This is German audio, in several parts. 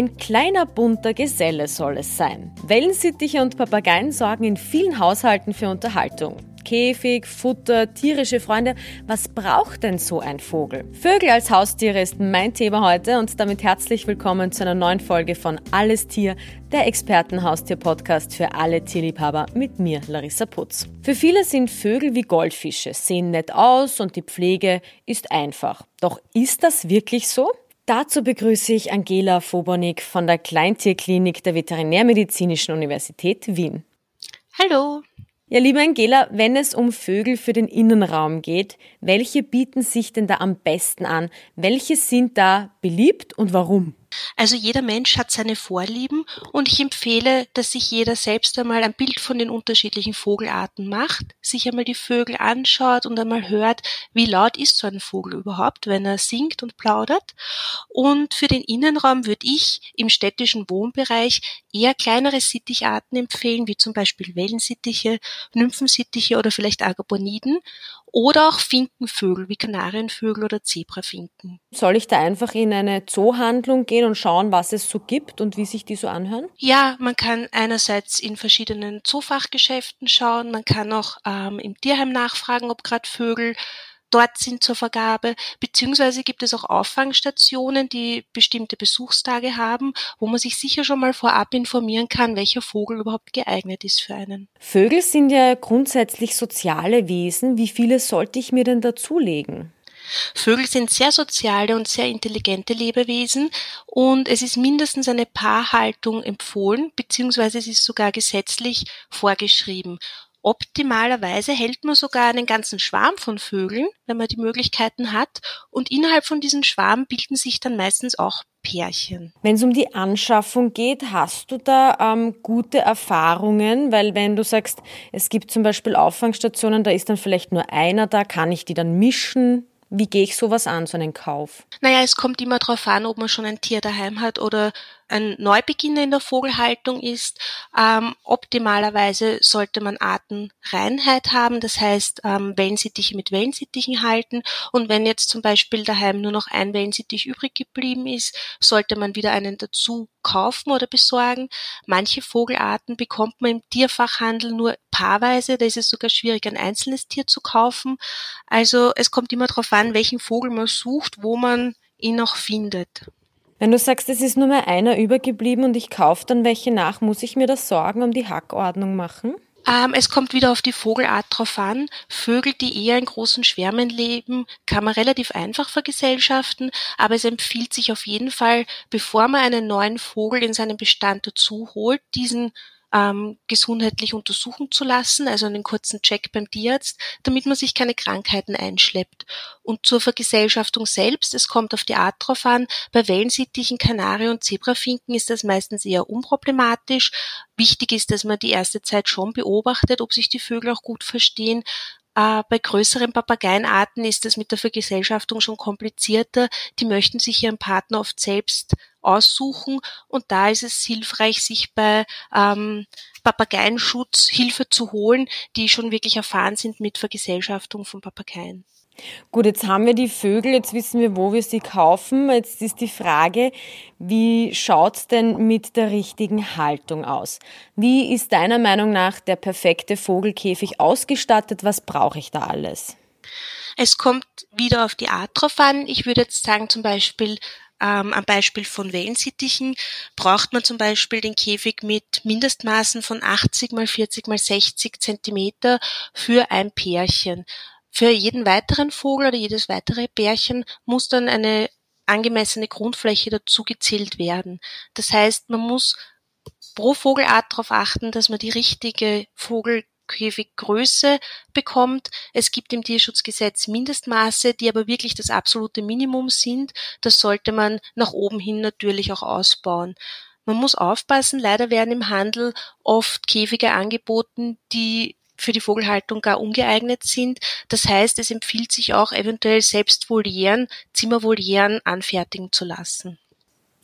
Ein kleiner bunter Geselle soll es sein. Wellensittiche und Papageien sorgen in vielen Haushalten für Unterhaltung. Käfig, Futter, tierische Freunde. Was braucht denn so ein Vogel? Vögel als Haustiere ist mein Thema heute und damit herzlich willkommen zu einer neuen Folge von Alles Tier, der Expertenhaustier-Podcast für alle Tierliebhaber mit mir, Larissa Putz. Für viele sind Vögel wie Goldfische, sehen nett aus und die Pflege ist einfach. Doch ist das wirklich so? Dazu begrüße ich Angela Fobonik von der Kleintierklinik der Veterinärmedizinischen Universität Wien. Hallo. Ja, liebe Angela, wenn es um Vögel für den Innenraum geht, welche bieten sich denn da am besten an? Welche sind da beliebt und warum? Also jeder Mensch hat seine Vorlieben und ich empfehle, dass sich jeder selbst einmal ein Bild von den unterschiedlichen Vogelarten macht, sich einmal die Vögel anschaut und einmal hört, wie laut ist so ein Vogel überhaupt, wenn er singt und plaudert. Und für den Innenraum würde ich im städtischen Wohnbereich eher kleinere Sitticharten empfehlen, wie zum Beispiel Wellensittiche, Nymphensittiche oder vielleicht Agaponiden oder auch Finkenvögel wie Kanarienvögel oder Zebrafinken. Soll ich da einfach in eine Zoohandlung gehen und schauen, was es so gibt und wie sich die so anhören? Ja, man kann einerseits in verschiedenen Zoofachgeschäften schauen, man kann auch ähm, im Tierheim nachfragen, ob gerade Vögel dort sind zur Vergabe, beziehungsweise gibt es auch Auffangstationen, die bestimmte Besuchstage haben, wo man sich sicher schon mal vorab informieren kann, welcher Vogel überhaupt geeignet ist für einen. Vögel sind ja grundsätzlich soziale Wesen. Wie viele sollte ich mir denn dazulegen? Vögel sind sehr soziale und sehr intelligente Lebewesen und es ist mindestens eine Paarhaltung empfohlen, beziehungsweise es ist sogar gesetzlich vorgeschrieben. Optimalerweise hält man sogar einen ganzen Schwarm von Vögeln, wenn man die Möglichkeiten hat. Und innerhalb von diesem Schwarm bilden sich dann meistens auch Pärchen. Wenn es um die Anschaffung geht, hast du da ähm, gute Erfahrungen? Weil wenn du sagst, es gibt zum Beispiel Auffangstationen, da ist dann vielleicht nur einer da, kann ich die dann mischen? Wie gehe ich sowas an, so einen Kauf? Naja, es kommt immer darauf an, ob man schon ein Tier daheim hat oder ein Neubeginner in der Vogelhaltung ist. Ähm, optimalerweise sollte man Artenreinheit haben, das heißt ähm, Wellensittiche mit Wellensittichen halten. Und wenn jetzt zum Beispiel daheim nur noch ein Wellensittich übrig geblieben ist, sollte man wieder einen dazu kaufen oder besorgen. Manche Vogelarten bekommt man im Tierfachhandel nur paarweise, da ist es sogar schwierig, ein einzelnes Tier zu kaufen. Also es kommt immer darauf an, welchen Vogel man sucht, wo man ihn noch findet. Wenn du sagst, es ist nur mehr einer übergeblieben und ich kaufe dann welche nach, muss ich mir das Sorgen um die Hackordnung machen? Ähm, es kommt wieder auf die Vogelart drauf an. Vögel, die eher in großen Schwärmen leben, kann man relativ einfach vergesellschaften, aber es empfiehlt sich auf jeden Fall, bevor man einen neuen Vogel in seinen Bestand dazu holt, diesen ähm, gesundheitlich untersuchen zu lassen, also einen kurzen Check beim Tierarzt, damit man sich keine Krankheiten einschleppt. Und zur Vergesellschaftung selbst, es kommt auf die Art drauf an, bei Wellensittichen, Kanari und Zebrafinken ist das meistens eher unproblematisch. Wichtig ist, dass man die erste Zeit schon beobachtet, ob sich die Vögel auch gut verstehen. Äh, bei größeren Papageienarten ist das mit der Vergesellschaftung schon komplizierter. Die möchten sich ihren Partner oft selbst aussuchen und da ist es hilfreich, sich bei ähm, Papageienschutz Hilfe zu holen, die schon wirklich erfahren sind mit Vergesellschaftung von Papageien. Gut, jetzt haben wir die Vögel, jetzt wissen wir, wo wir sie kaufen. Jetzt ist die Frage, wie schaut's denn mit der richtigen Haltung aus? Wie ist deiner Meinung nach der perfekte Vogelkäfig ausgestattet? Was brauche ich da alles? Es kommt wieder auf die Art drauf an. Ich würde jetzt sagen, zum Beispiel ähm, am Beispiel von Wellensittichen braucht man zum Beispiel den Käfig mit Mindestmaßen von 80 mal 40 mal 60 Zentimeter für ein Pärchen. Für jeden weiteren Vogel oder jedes weitere Pärchen muss dann eine angemessene Grundfläche dazu gezählt werden. Das heißt, man muss pro Vogelart darauf achten, dass man die richtige Vogelkäfiggröße bekommt. Es gibt im Tierschutzgesetz Mindestmaße, die aber wirklich das absolute Minimum sind. Das sollte man nach oben hin natürlich auch ausbauen. Man muss aufpassen, leider werden im Handel oft Käfige angeboten, die für die Vogelhaltung gar ungeeignet sind. Das heißt, es empfiehlt sich auch eventuell selbst Volieren, Zimmervolieren anfertigen zu lassen.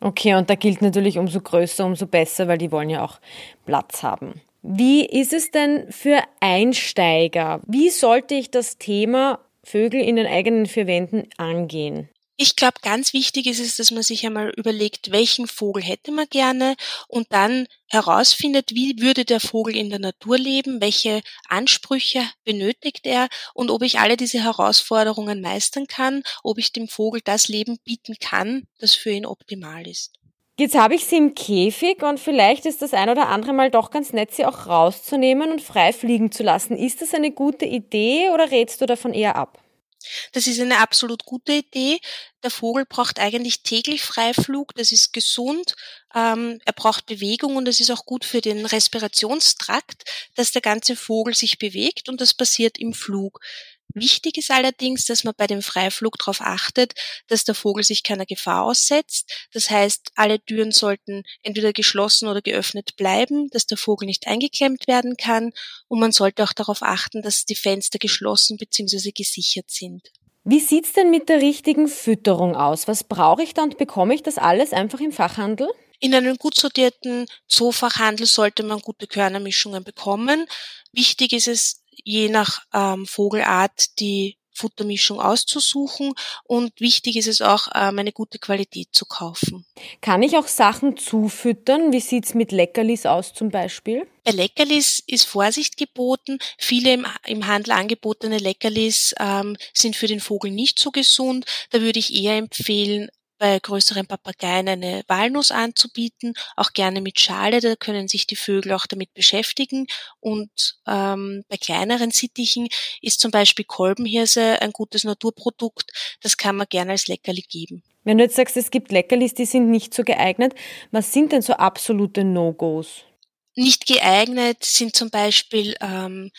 Okay, und da gilt natürlich umso größer, umso besser, weil die wollen ja auch Platz haben. Wie ist es denn für Einsteiger? Wie sollte ich das Thema Vögel in den eigenen vier Wänden angehen? Ich glaube, ganz wichtig ist es, dass man sich einmal überlegt, welchen Vogel hätte man gerne und dann herausfindet, wie würde der Vogel in der Natur leben, welche Ansprüche benötigt er und ob ich alle diese Herausforderungen meistern kann, ob ich dem Vogel das Leben bieten kann, das für ihn optimal ist. Jetzt habe ich sie im Käfig und vielleicht ist das ein oder andere Mal doch ganz nett, sie auch rauszunehmen und frei fliegen zu lassen. Ist das eine gute Idee oder rätst du davon eher ab? Das ist eine absolut gute Idee. Der Vogel braucht eigentlich täglich Freiflug, das ist gesund. Ähm, er braucht Bewegung und das ist auch gut für den Respirationstrakt, dass der ganze Vogel sich bewegt und das passiert im Flug. Wichtig ist allerdings, dass man bei dem Freiflug darauf achtet, dass der Vogel sich keiner Gefahr aussetzt. Das heißt, alle Türen sollten entweder geschlossen oder geöffnet bleiben, dass der Vogel nicht eingeklemmt werden kann und man sollte auch darauf achten, dass die Fenster geschlossen bzw. gesichert sind. Wie sieht's denn mit der richtigen Fütterung aus? Was brauche ich da und bekomme ich das alles einfach im Fachhandel? In einem gut sortierten Zoofachhandel sollte man gute Körnermischungen bekommen. Wichtig ist es, je nach ähm, Vogelart die Futtermischung auszusuchen und wichtig ist es auch, ähm, eine gute Qualität zu kaufen. Kann ich auch Sachen zufüttern? Wie sieht's mit Leckerlis aus zum Beispiel? Bei Leckerlis ist Vorsicht geboten. Viele im, im Handel angebotene Leckerlis ähm, sind für den Vogel nicht so gesund. Da würde ich eher empfehlen, bei größeren Papageien eine Walnuss anzubieten, auch gerne mit Schale, da können sich die Vögel auch damit beschäftigen. Und ähm, bei kleineren Sittichen ist zum Beispiel Kolbenhirse ein gutes Naturprodukt, das kann man gerne als Leckerli geben. Wenn du jetzt sagst, es gibt Leckerlis, die sind nicht so geeignet, was sind denn so absolute No-Gos? Nicht geeignet sind zum Beispiel ähm,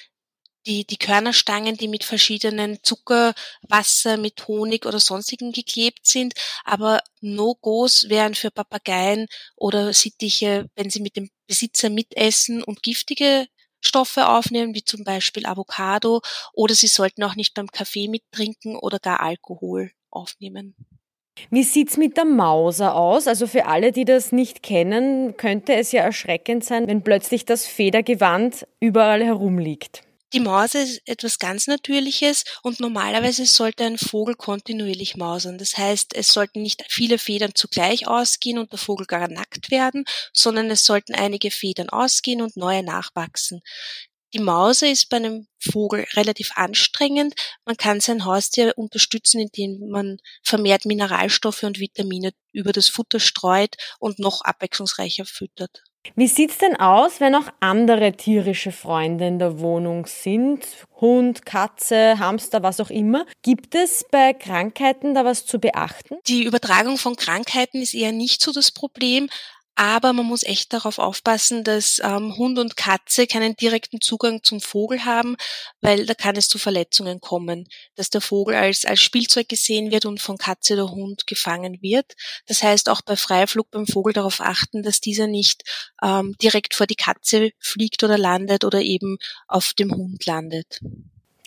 die, die Körnerstangen, die mit verschiedenen Zucker, Wasser, mit Honig oder sonstigen geklebt sind. Aber No-Gos wären für Papageien oder Sittiche, wenn sie mit dem Besitzer mitessen und giftige Stoffe aufnehmen, wie zum Beispiel Avocado, oder sie sollten auch nicht beim Kaffee mittrinken oder gar Alkohol aufnehmen. Wie sieht's mit der Mauser aus? Also für alle, die das nicht kennen, könnte es ja erschreckend sein, wenn plötzlich das Federgewand überall herumliegt. Die Maus ist etwas ganz Natürliches und normalerweise sollte ein Vogel kontinuierlich mausern. Das heißt, es sollten nicht viele Federn zugleich ausgehen und der Vogel gar nackt werden, sondern es sollten einige Federn ausgehen und neue nachwachsen. Die Mause ist bei einem Vogel relativ anstrengend. Man kann sein Haustier unterstützen, indem man vermehrt Mineralstoffe und Vitamine über das Futter streut und noch abwechslungsreicher füttert. Wie sieht's denn aus, wenn auch andere tierische Freunde in der Wohnung sind? Hund, Katze, Hamster, was auch immer. Gibt es bei Krankheiten da was zu beachten? Die Übertragung von Krankheiten ist eher nicht so das Problem, aber man muss echt darauf aufpassen, dass ähm, Hund und Katze keinen direkten Zugang zum Vogel haben, weil da kann es zu Verletzungen kommen, dass der Vogel als, als Spielzeug gesehen wird und von Katze oder Hund gefangen wird. Das heißt auch bei Freiflug beim Vogel darauf achten, dass dieser nicht ähm, direkt vor die Katze fliegt oder landet oder eben auf dem Hund landet.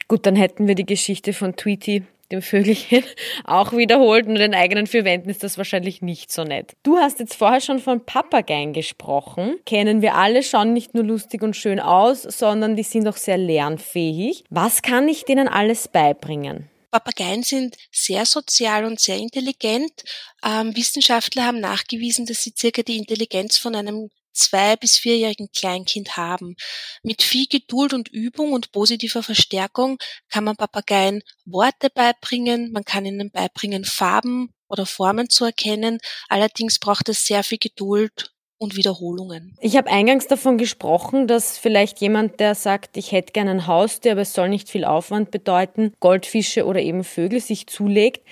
Gut, dann hätten wir die Geschichte von Tweety dem Vögelchen auch wiederholt und den eigenen vier Wänden ist das wahrscheinlich nicht so nett. Du hast jetzt vorher schon von Papageien gesprochen. Kennen wir alle, schauen nicht nur lustig und schön aus, sondern die sind auch sehr lernfähig. Was kann ich denen alles beibringen? Papageien sind sehr sozial und sehr intelligent. Ähm, Wissenschaftler haben nachgewiesen, dass sie circa die Intelligenz von einem zwei- bis vierjährigen Kleinkind haben. Mit viel Geduld und Übung und positiver Verstärkung kann man Papageien Worte beibringen, man kann ihnen beibringen, Farben oder Formen zu erkennen. Allerdings braucht es sehr viel Geduld und Wiederholungen. Ich habe eingangs davon gesprochen, dass vielleicht jemand, der sagt, ich hätte gerne ein Haustier, aber es soll nicht viel Aufwand bedeuten, Goldfische oder eben Vögel sich zulegt.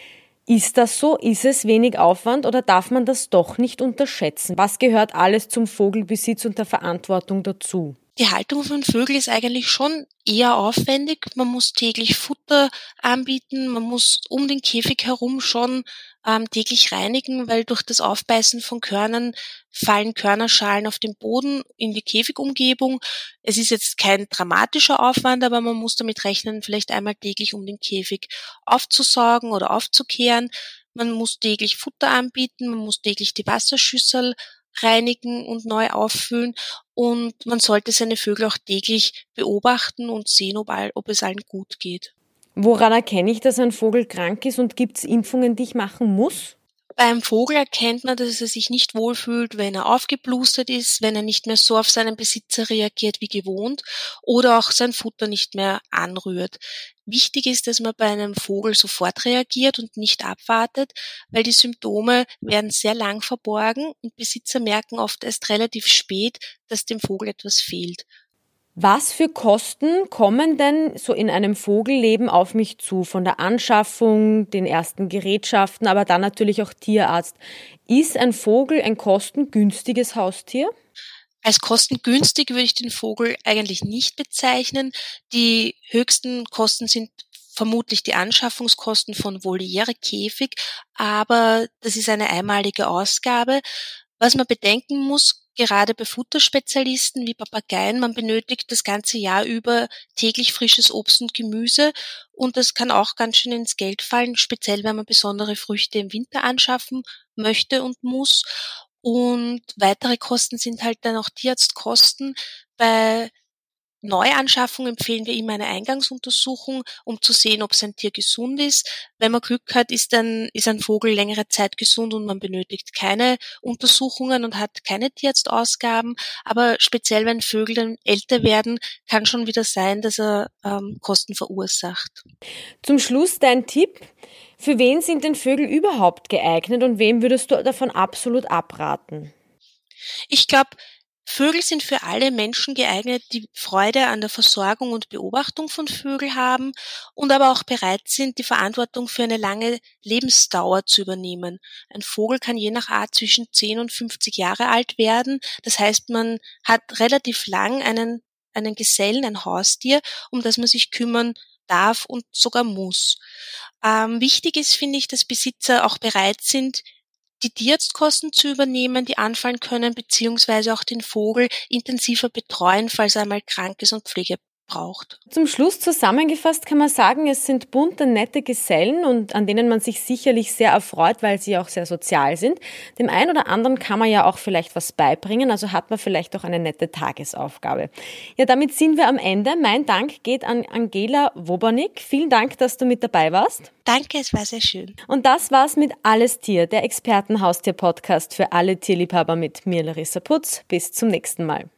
Ist das so? Ist es wenig Aufwand oder darf man das doch nicht unterschätzen? Was gehört alles zum Vogelbesitz und der Verantwortung dazu? Die Haltung von Vögeln ist eigentlich schon eher aufwendig. Man muss täglich Futter anbieten, man muss um den Käfig herum schon ähm, täglich reinigen, weil durch das Aufbeißen von Körnern fallen Körnerschalen auf den Boden in die Käfigumgebung. Es ist jetzt kein dramatischer Aufwand, aber man muss damit rechnen, vielleicht einmal täglich um den Käfig aufzusaugen oder aufzukehren. Man muss täglich Futter anbieten, man muss täglich die Wasserschüssel reinigen und neu auffüllen und man sollte seine Vögel auch täglich beobachten und sehen, ob, all, ob es allen gut geht. Woran erkenne ich, dass ein Vogel krank ist und gibt es Impfungen, die ich machen muss? Beim Vogel erkennt man, dass er sich nicht wohlfühlt, wenn er aufgeblustert ist, wenn er nicht mehr so auf seinen Besitzer reagiert wie gewohnt oder auch sein Futter nicht mehr anrührt. Wichtig ist, dass man bei einem Vogel sofort reagiert und nicht abwartet, weil die Symptome werden sehr lang verborgen und Besitzer merken oft erst relativ spät, dass dem Vogel etwas fehlt. Was für Kosten kommen denn so in einem Vogelleben auf mich zu? Von der Anschaffung, den ersten Gerätschaften, aber dann natürlich auch Tierarzt. Ist ein Vogel ein kostengünstiges Haustier? Als kostengünstig würde ich den Vogel eigentlich nicht bezeichnen. Die höchsten Kosten sind vermutlich die Anschaffungskosten von Voliere, Käfig, aber das ist eine einmalige Ausgabe. Was man bedenken muss, gerade bei Futterspezialisten wie Papageien, man benötigt das ganze Jahr über täglich frisches Obst und Gemüse und das kann auch ganz schön ins Geld fallen, speziell wenn man besondere Früchte im Winter anschaffen möchte und muss. Und weitere Kosten sind halt dann auch Tierarztkosten. Bei Neuanschaffung empfehlen wir immer eine Eingangsuntersuchung, um zu sehen, ob sein Tier gesund ist. Wenn man Glück hat, ist ein, ist ein Vogel längere Zeit gesund und man benötigt keine Untersuchungen und hat keine Tierarztausgaben. Aber speziell, wenn Vögel dann älter werden, kann schon wieder sein, dass er ähm, Kosten verursacht. Zum Schluss dein Tipp. Für wen sind denn Vögel überhaupt geeignet und wem würdest du davon absolut abraten? Ich glaube, Vögel sind für alle Menschen geeignet, die Freude an der Versorgung und Beobachtung von Vögeln haben und aber auch bereit sind, die Verantwortung für eine lange Lebensdauer zu übernehmen. Ein Vogel kann je nach Art zwischen 10 und 50 Jahre alt werden. Das heißt, man hat relativ lang einen, einen Gesellen, ein Haustier, um das man sich kümmern darf und sogar muss. Ähm, wichtig ist, finde ich, dass Besitzer auch bereit sind, die Tierarztkosten zu übernehmen, die anfallen können, beziehungsweise auch den Vogel intensiver betreuen, falls er einmal krank ist und Pflege braucht. Zum Schluss zusammengefasst kann man sagen, es sind bunte, nette Gesellen und an denen man sich sicherlich sehr erfreut, weil sie auch sehr sozial sind. Dem einen oder anderen kann man ja auch vielleicht was beibringen, also hat man vielleicht auch eine nette Tagesaufgabe. Ja, damit sind wir am Ende. Mein Dank geht an Angela Wobernick. Vielen Dank, dass du mit dabei warst. Danke, es war sehr schön. Und das war's mit Alles Tier, der Expertenhaustier-Podcast für alle Tierliebhaber mit mir, Larissa Putz. Bis zum nächsten Mal.